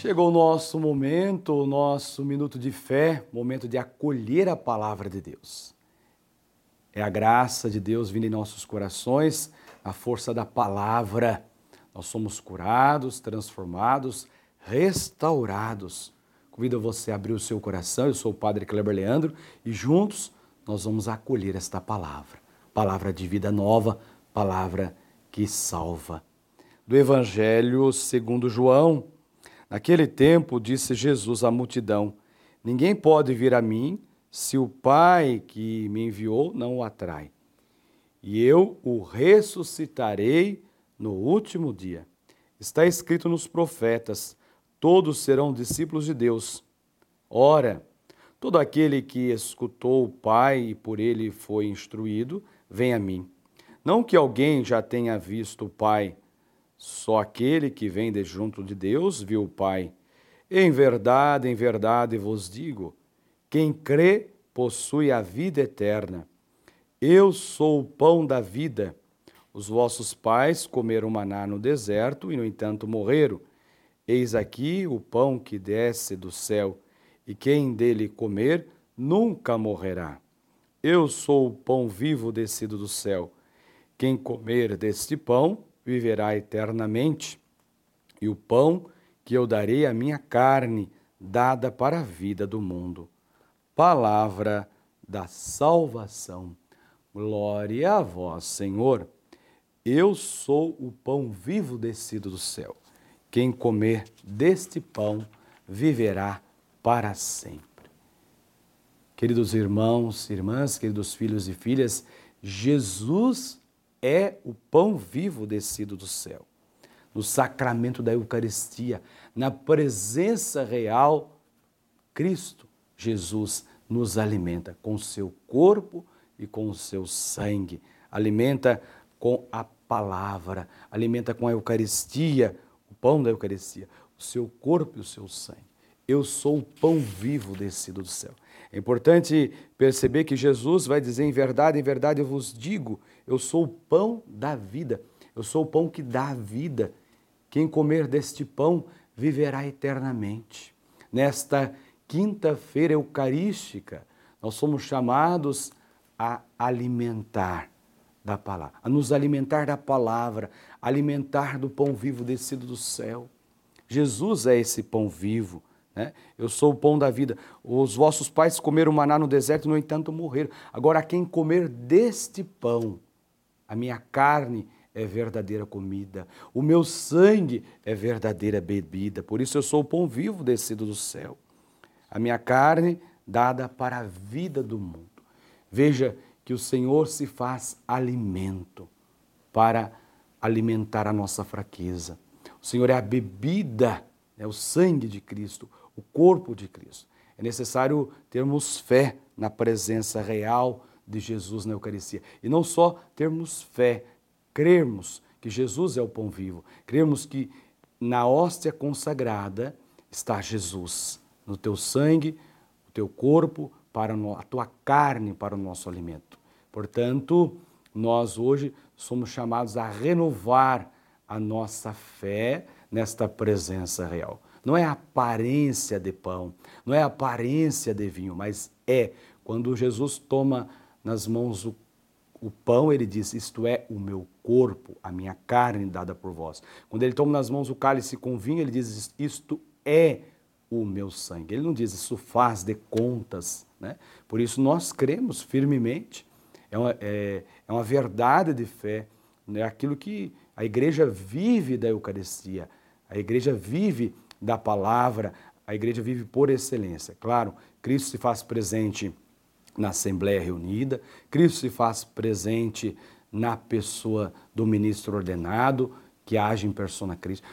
Chegou o nosso momento, o nosso minuto de fé, momento de acolher a palavra de Deus. É a graça de Deus vindo em nossos corações, a força da palavra. Nós somos curados, transformados, restaurados. Convido você a abrir o seu coração. Eu sou o Padre Kleber Leandro e juntos nós vamos acolher esta palavra. Palavra de vida nova, palavra que salva. Do Evangelho segundo João, Naquele tempo, disse Jesus à multidão: Ninguém pode vir a mim se o Pai que me enviou não o atrai. E eu o ressuscitarei no último dia. Está escrito nos profetas: todos serão discípulos de Deus. Ora, todo aquele que escutou o Pai e por ele foi instruído, vem a mim. Não que alguém já tenha visto o Pai, só aquele que vem de junto de Deus viu o Pai. Em verdade, em verdade vos digo: quem crê possui a vida eterna. Eu sou o pão da vida. Os vossos pais comeram maná no deserto e, no entanto, morreram. Eis aqui o pão que desce do céu, e quem dele comer nunca morrerá. Eu sou o pão vivo descido do céu. Quem comer deste pão viverá eternamente, e o pão que eu darei a minha carne, dada para a vida do mundo. Palavra da salvação. Glória a vós, Senhor. Eu sou o pão vivo descido do céu. Quem comer deste pão viverá para sempre. Queridos irmãos, irmãs, queridos filhos e filhas, Jesus é o pão vivo descido do céu. No sacramento da Eucaristia, na presença real, Cristo, Jesus, nos alimenta com seu corpo e com seu sangue. Alimenta com a palavra, alimenta com a Eucaristia, o pão da Eucaristia, o seu corpo e o seu sangue. Eu sou o pão vivo descido do céu. É importante perceber que Jesus vai dizer em verdade, em verdade eu vos digo, eu sou o pão da vida. Eu sou o pão que dá vida. Quem comer deste pão viverá eternamente. Nesta quinta-feira eucarística, nós somos chamados a alimentar da palavra, a nos alimentar da palavra, alimentar do pão vivo descido do céu. Jesus é esse pão vivo. Né? Eu sou o pão da vida. Os vossos pais comeram maná no deserto, no entanto morreram. Agora, quem comer deste pão, a minha carne é verdadeira comida, o meu sangue é verdadeira bebida. Por isso eu sou o pão vivo descido do céu. A minha carne dada para a vida do mundo. Veja que o Senhor se faz alimento para alimentar a nossa fraqueza. O Senhor é a bebida, é o sangue de Cristo, o corpo de Cristo. É necessário termos fé na presença real de Jesus na Eucaristia. E não só termos fé, crermos que Jesus é o pão vivo, crermos que na hóstia consagrada está Jesus, no teu sangue, o teu corpo, para a tua carne para o nosso alimento. Portanto, nós hoje somos chamados a renovar a nossa fé nesta presença real. Não é aparência de pão, não é aparência de vinho, mas é quando Jesus toma nas mãos o, o pão, ele diz: Isto é o meu corpo, a minha carne dada por vós. Quando ele toma nas mãos o cálice com vinho, ele diz: Isto é o meu sangue. Ele não diz isso faz de contas. Né? Por isso nós cremos firmemente, é uma, é, é uma verdade de fé, é né? aquilo que a igreja vive da Eucaristia, a igreja vive da palavra, a igreja vive por excelência. Claro, Cristo se faz presente na Assembleia reunida, Cristo se faz presente na pessoa do ministro ordenado, que age em persona Cristo.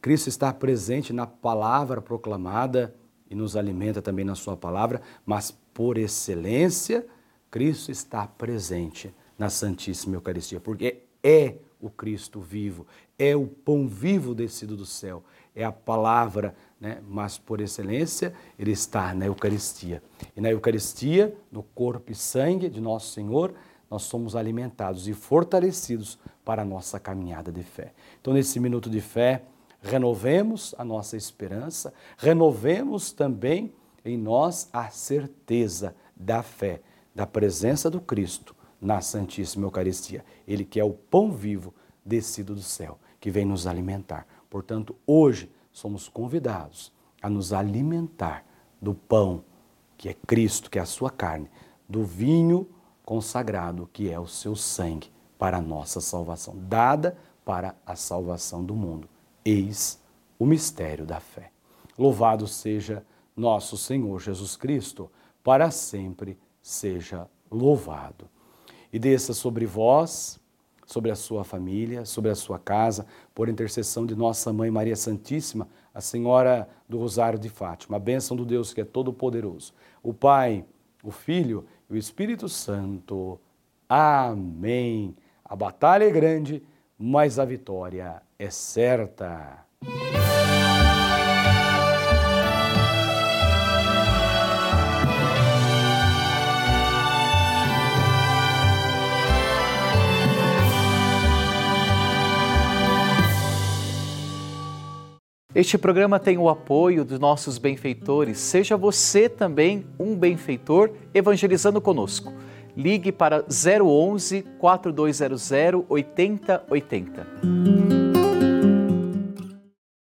Cristo está presente na palavra proclamada e nos alimenta também na sua palavra, mas por excelência, Cristo está presente na Santíssima Eucaristia, porque é o Cristo vivo, é o pão vivo descido do céu, é a palavra, né? mas por excelência ele está na Eucaristia. E na Eucaristia, no corpo e sangue de nosso Senhor, nós somos alimentados e fortalecidos para a nossa caminhada de fé. Então, nesse minuto de fé, Renovemos a nossa esperança, renovemos também em nós a certeza da fé, da presença do Cristo na Santíssima Eucaristia. Ele que é o pão vivo descido do céu, que vem nos alimentar. Portanto, hoje somos convidados a nos alimentar do pão que é Cristo, que é a sua carne, do vinho consagrado, que é o seu sangue para a nossa salvação, dada para a salvação do mundo. Eis o mistério da fé. Louvado seja nosso Senhor Jesus Cristo, para sempre seja louvado. E desça sobre vós, sobre a sua família, sobre a sua casa, por intercessão de nossa Mãe Maria Santíssima, a Senhora do Rosário de Fátima, a bênção do Deus que é todo-poderoso, o Pai, o Filho e o Espírito Santo. Amém. A batalha é grande, mas a vitória é certa. Este programa tem o apoio dos nossos benfeitores. Seja você também um benfeitor evangelizando conosco. Ligue para 011 4200 8080.